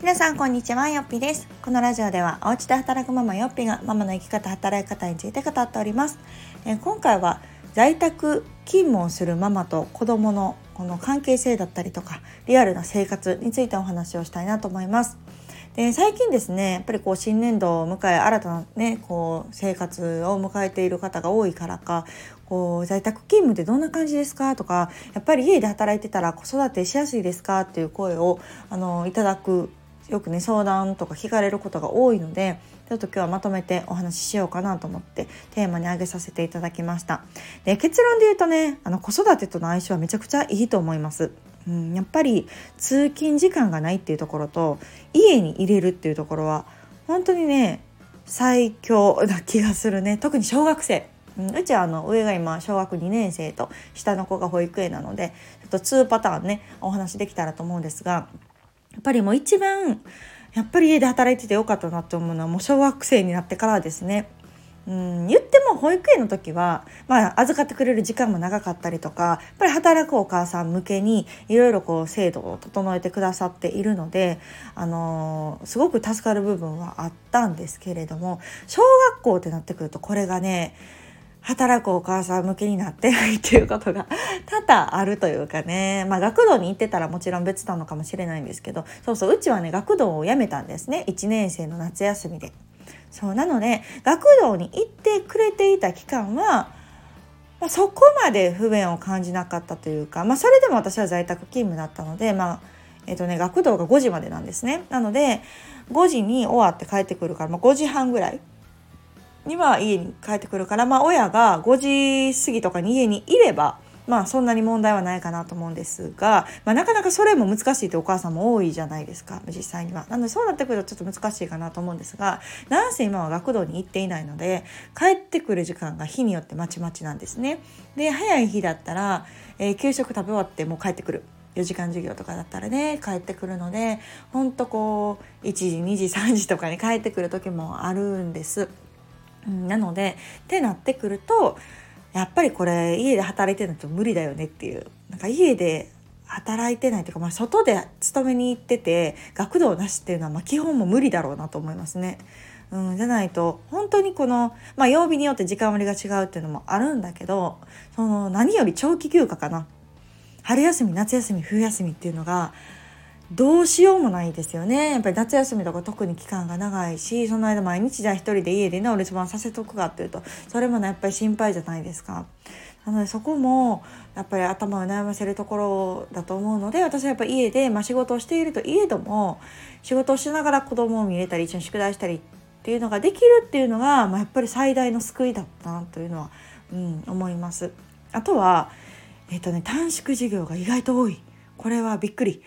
皆さんこんにちはよっぴです。このラジオではお家で働くママよっぴがママの生き方働き方について語っております、え今回は在宅勤務をするママと子供のこの関係性だったりとかリアルな生活についてお話をしたいなと思います。で最近ですねやっぱりこう新年度を迎え新たなねこう生活を迎えている方が多いからかこう在宅勤務ってどんな感じですか？とかやっぱり家で働いてたら子育てしやすいですか？っていう声をあのいただくよくね相談とか聞かれることが多いのでちょっと今日はまとめてお話ししようかなと思ってテーマに挙げさせていただきました。で結論で言うとねあの子育てとの相性はめちゃくちゃいいと思います。うん、やっぱり通勤時間がないっていうところと家に入れるっていうところは本当にね最強な気がするね。特に小学生。うちはあの上が今小学2年生と下の子が保育園なのでちょっと2パターンねお話できたらと思うんですがやっぱりもう一番やっぱり家で働いててよかったなって思うのはもう小学生になってからですね。うん、言っても保育園の時は、まあ、預かってくれる時間も長かったりとかやっぱり働くお母さん向けにいろいろこう制度を整えてくださっているので、あのー、すごく助かる部分はあったんですけれども小学校ってなってくるとこれがね働くお母さん向けになってないっていうことが 多々あるというかね、まあ、学童に行ってたらもちろん別なのかもしれないんですけどそうそううちはね学童を辞めたんですね1年生の夏休みで。そうなので学童に行ってくれていた期間は、まあ、そこまで不便を感じなかったというか、まあ、それでも私は在宅勤務だったので、まあえーとね、学童が5時までなんですね。なので5時に終わって帰ってくるから、まあ、5時半ぐらいには家に帰ってくるから、まあ、親が5時過ぎとかに家にいれば、まあ、そんなに問題はないかなと思うんですが、まあ、なかなかそれも難しいってお母さんも多いじゃないですか実際には。なのでそうなってくるとちょっと難しいかなと思うんですがなんせ今は学童に行っていないので帰ってくる時間が日によってまちまちなんですね。で早い日だったら、えー、給食食べ終わってもう帰ってくる。4時間授業とかだったらね帰ってくるのでほんとこう1時2時3時とかに帰ってくる時もあるんです。なのでってなってくるとやっぱりこれ家で働いてるのと無理だよねっていうなんか家で働いてないというか、まあ、外で勤めに行ってて学童なしっていうのはま基本も無理だろうなと思いますね。うん、じゃないと本当にこの、まあ、曜日によって時間割が違うっていうのもあるんだけどその何より長期休暇かな春休み夏休み冬休みっていうのがどうしようもないですよねやっぱり夏休みとか特に期間が長いしその間毎日じゃあ一人で家でねお留守番させとくかっていうとそれもねやっぱり心配じゃないですか。なのでそこもやっぱり頭を悩ませるところだと思うので私はやっぱ家で、まあ、仕事をしているといえども仕事をしながら子供を見れたり一緒に宿題したりっていうのができるっていうのが、まあ、やっぱり最大の救いだったなというのは、うん、思います。あとは、えっとね、短縮授業が意外と多い。これはびっくり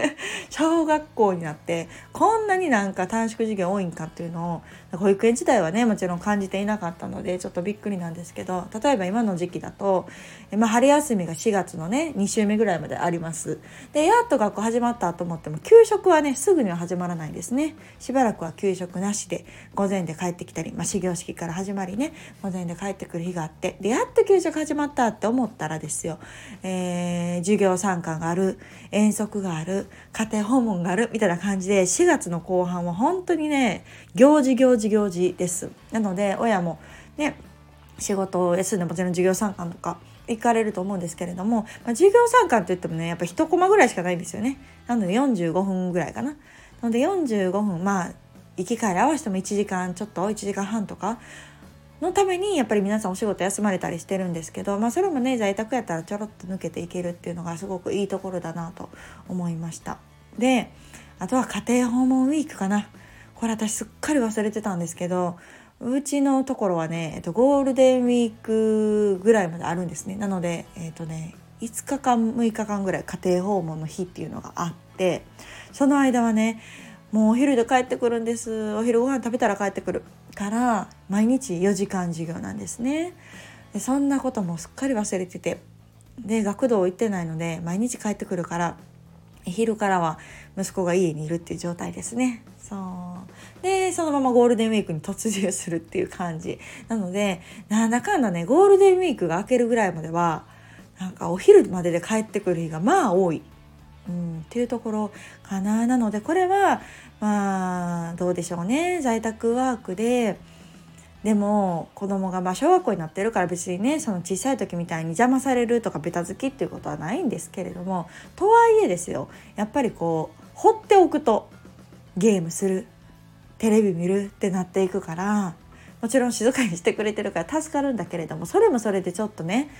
小学校になってこんなになんか短縮授業多いんかっていうのを保育園時代はねもちろん感じていなかったのでちょっとびっくりなんですけど例えば今の時期だと、まあ、春休みが4月のね2週目ぐらいまであります。でやっと学校始まったと思っても給食はねすぐには始まらないですね。しばらくは給食なしで午前で帰ってきたり、まあ、始業式から始まりね午前で帰ってくる日があってでやっと給食始まったって思ったらですよ、えー、授業参観がある遠足がある家庭訪問があるみたいな感じで4月の後半は本当にね行事行事行事です。なので親もね仕事を休んでもちろん授業参観とか行かれると思うんですけれども、まあ、授業参観って言ってもねやっぱ1コマぐらいしかないんですよね。なので45分ぐらいかな。なので45分まあ行き帰り合わせても1時間ちょっと1時間半とかのためにやっぱり皆さんお仕事休まれたりしてるんですけど、まあ、それもね在宅やったらちょろっと抜けていけるっていうのがすごくいいところだなと思いました。であとは家庭訪問ウィークかな。これ私すっかり忘れてたんですけどうちのところはね、えっと、ゴールデンウィークぐらいまであるんですね。なのでえっとね5日間6日間ぐらい家庭訪問の日っていうのがあってその間はねもうお昼で帰ってくるんです。お昼ご飯食べたら帰ってくる。から毎日4時間授業なんですね。でそんなこともすっかり忘れてて。で学童行ってないので毎日帰ってくるから昼からは息子が家にいるっていう状態ですね。そう。でそのままゴールデンウィークに突入するっていう感じ。なのでなんだかんだねゴールデンウィークが明けるぐらいまではなんかお昼までで帰ってくる日がまあ多い。うん、っていうところかな。なのでこれはまあどうでしょうね。在宅ワークででも子供がまあ小学校になってるから別にねその小さい時みたいに邪魔されるとかベタ好きっていうことはないんですけれどもとはいえですよ。やっぱりこう放っておくとゲームするテレビ見るってなっていくからもちろん静かにしてくれてるから助かるんだけれどもそれもそれでちょっとね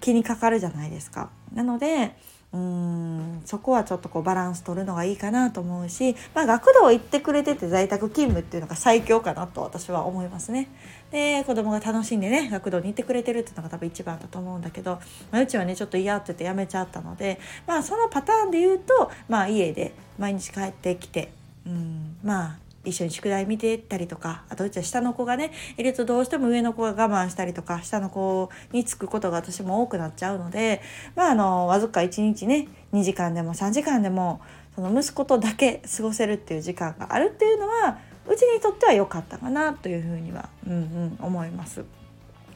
気にかかるじゃないですか。なのでうーんそこはちょっとこうバランス取るのがいいかなと思うし、まあ、学童行ってくれてて在宅勤務っていうのが最強かなと私は思いますね。で子供が楽しんでね学童に行ってくれてるっていうのが多分一番だと思うんだけど、まあ、うちはねちょっと嫌って言ってやめちゃったので、まあ、そのパターンで言うと、まあ、家で毎日帰ってきて、うん、まあ一緒に宿題見てったりとかあとうちは下の子がねいるとどうしても上の子が我慢したりとか下の子につくことが私も多くなっちゃうのでまああのわずか1日ね2時間でも3時間でもその息子とだけ過ごせるっていう時間があるっていうのはうちにとっては良かったかなというふうには、うんうん、思います。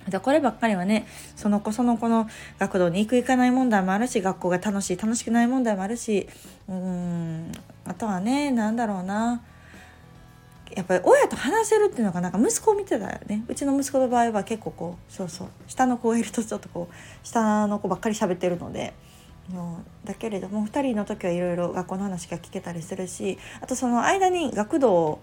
でこればっかりはねその子その子の学童に行く行かない問題もあるし学校が楽しい楽しくない問題もあるしうんあとはね何だろうなやっぱり親と話せるっていうのがなんか息子を見てたよねうちの息子の場合は結構こうそうそう下の子がいるとちょっとこう下の子ばっかり喋ってるので。だけれども2人の時はいろいろ学校の話が聞けたりするしあとその間に学童を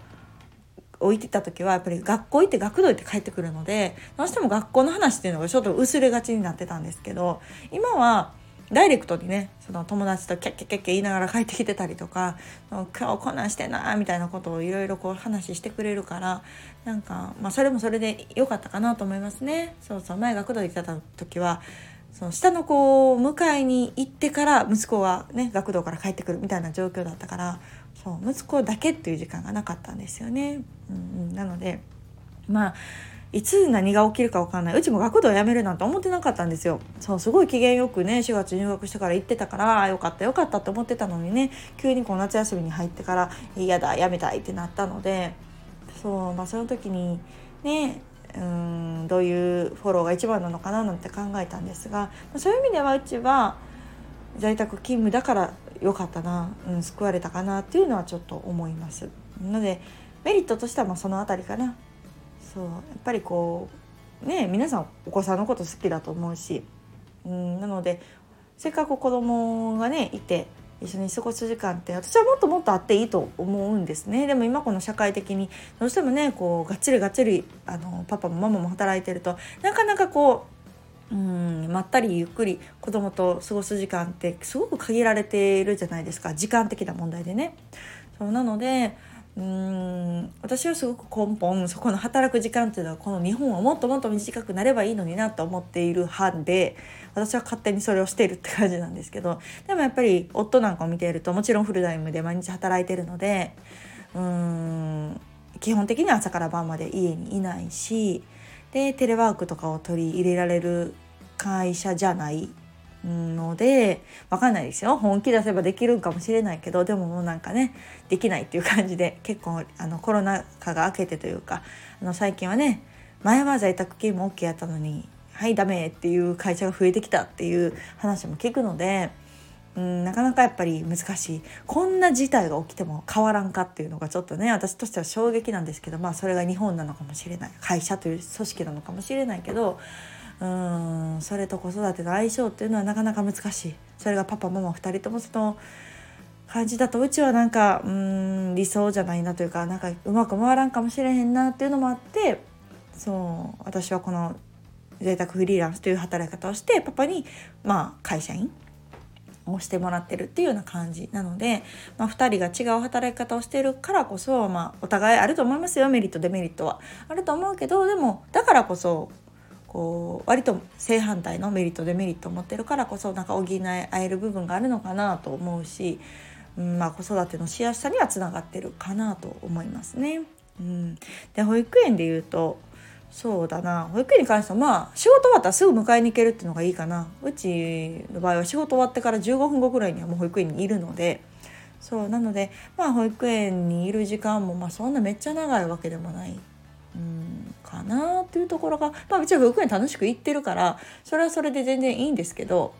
置いてた時はやっぱり学校行って学童行って帰ってくるのでどうしても学校の話っていうのがちょっと薄れがちになってたんですけど今はダイレクトにねその友達とキャッキャッキャッキャ言いながら帰ってきてたりとか今日こんなんしてんなみたいなことをいろいろこう話してくれるからなんか、まあ、それもそれで良かったかなと思いますね。そうそう前学童行ってた時はその下の子を迎えに行ってから息子がね学童から帰ってくるみたいな状況だったからそう息子だけっていう時間がなかったんですよね。うんうん、なのでまあいつ何が起きるか分かんないうちも学童辞めるなんて思ってなかったんですよそうすごい機嫌よくね4月入学してから行ってたからよかったよかったって思ってたのにね急にこう夏休みに入ってから嫌だ辞めたいってなったのでそうまあその時にねうんどういうフォローが一番なのかななんて考えたんですがそういう意味ではうちは在宅勤務だからよかったな、うん、救われたかなっていうのはちょっと思います。なのでメリットとしてはまその辺りかな。そうやっぱりこうね皆さんお子さんのこと好きだと思うし、うん、なのでせっかく子供がねいて一緒に過ごす時間って私はもっともっとあっていいと思うんですねでも今この社会的にどうしてもねこうがっちりがっちりあのパパもママも働いてるとなかなかこううんまったりゆっくり子供と過ごす時間ってすごく限られているじゃないですか時間的な問題でね。そうなのでうーん私はすごく根本そこの働く時間っていうのはこの日本はもっともっと短くなればいいのになと思っている派で私は勝手にそれをしているって感じなんですけどでもやっぱり夫なんかを見ているともちろんフルタイムで毎日働いてるのでうーん基本的には朝から晩まで家にいないしでテレワークとかを取り入れられる会社じゃないので分かんないですよ本気出せばできるんかもしれないけどでももうなんかねできないっていう感じで結構あのコロナ禍が明けてというかあの最近はね前は在宅勤務 OK やったのにはいダメっていう会社が増えてきたっていう話も聞くので。うん、なかなかやっぱり難しいこんな事態が起きても変わらんかっていうのがちょっとね私としては衝撃なんですけどまあそれが日本なのかもしれない会社という組織なのかもしれないけどうんそれと子育ての相性っていうのはなかなか難しいそれがパパママ2人ともその感じだとうちはなんかうん理想じゃないなというかなんかうまく回らんかもしれへんなっていうのもあってそう私はこの贅沢フリーランスという働き方をしてパパにまあ会社員をしてもらってるっていうような感じなので、まあ、2人が違う働き方をしてるからこそ、まあ、お互いあると思いますよメリットデメリットは。あると思うけどでもだからこそこう割と正反対のメリットデメリットを持ってるからこそなんか補い合える部分があるのかなと思うし、うんまあ、子育てのしやすさにはつながってるかなと思いますね。うん、で保育園でいうとそうだな。保育園に関してはまあ仕事終わったらすぐ迎えに行けるっていうのがいいかな。うちの場合は仕事終わってから15分後ぐらいにはもう保育園にいるのでそうなのでまあ保育園にいる時間もまあそんなめっちゃ長いわけでもないかなっていうところがまあうちは保育園楽しく行ってるからそれはそれで全然いいんですけど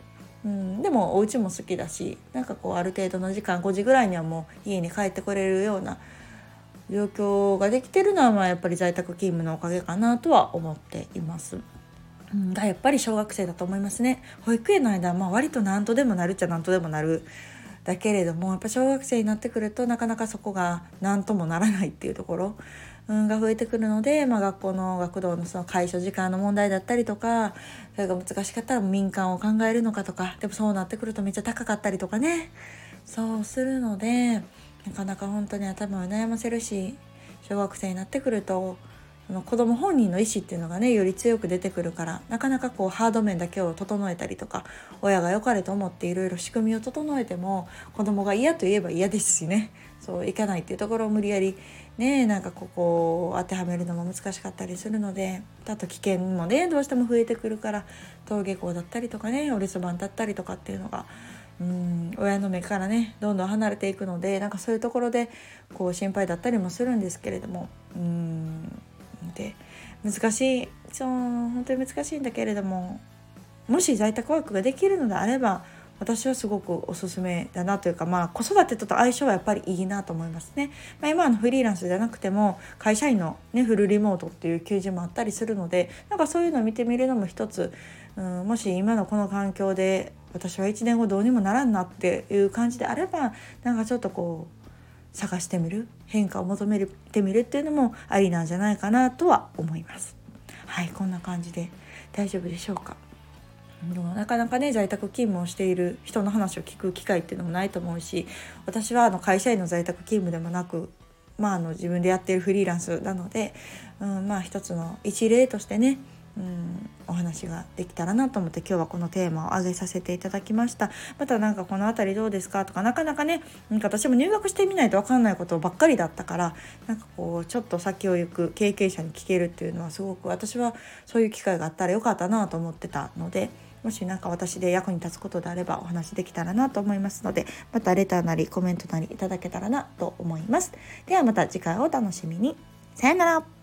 うん、でもお家も好きだしなんかこうある程度の時間5時ぐらいにはもう家に帰ってこれるような状況ができてるのはまあやっぱり在宅勤務のおかげかなとは思っています。がやっぱり小学生だと思いますね。保育園の間はまあ割と何とでもなるっちゃ何とでもなるだけれどもやっぱ小学生になってくるとなかなかそこが何ともならないっていうところ、が増えてくるので、まあ、学校の学童のその解消時間の問題だったりとかそれが難しかったら民間を考えるのかとかでもそうなってくるとめっちゃ高かったりとかね。そうするのでなかなか本当に頭を悩ませるし小学生になってくるとその子供本人の意思っていうのがねより強く出てくるからなかなかこうハード面だけを整えたりとか親が良かれと思っていろいろ仕組みを整えても子供が嫌と言えば嫌ですしね。そういかないっていうところを無理やりねなんかここを当てはめるのも難しかったりするのであと危険もねどうしても増えてくるから登下校だったりとかねお留守番だったりとかっていうのがうん親の目からねどんどん離れていくのでなんかそういうところでこう心配だったりもするんですけれどもうんで難しいそう本当に難しいんだけれどももし在宅ワークができるのであれば私はすごくおすすめだなというか、まあ、子育てと相性はやっぱりいいなと思いますね。まあ、今のフリーランスじゃなくても会社員の、ね、フルリモートっていう求人もあったりするのでなんかそういうのを見てみるのも一つ、うん、もし今のこの環境で私は1年後どうにもならんなっていう感じであればなんかちょっとこう探してみる変化を求めてみるっていうのもありなんじゃないかなとは思います。はいこんな感じで大丈夫でしょうか？なかなかね在宅勤務をしている人の話を聞く機会っていうのもないと思うし私はあの会社員の在宅勤務でもなく、まあ、あの自分でやってるフリーランスなので、うん、まあ一つの一例としてねうん、お話ができたらなと思って今日はこのテーマを挙げさせていただきましたまた何かこの辺りどうですかとかなかなかねなんか私も入学してみないと分かんないことばっかりだったからなんかこうちょっと先を行く経験者に聞けるっていうのはすごく私はそういう機会があったらよかったなと思ってたので。もし何か私で役に立つことであればお話できたらなと思いますのでまたレターなりコメントなりいただけたらなと思います。ではまた次回をお楽しみに。さよなら。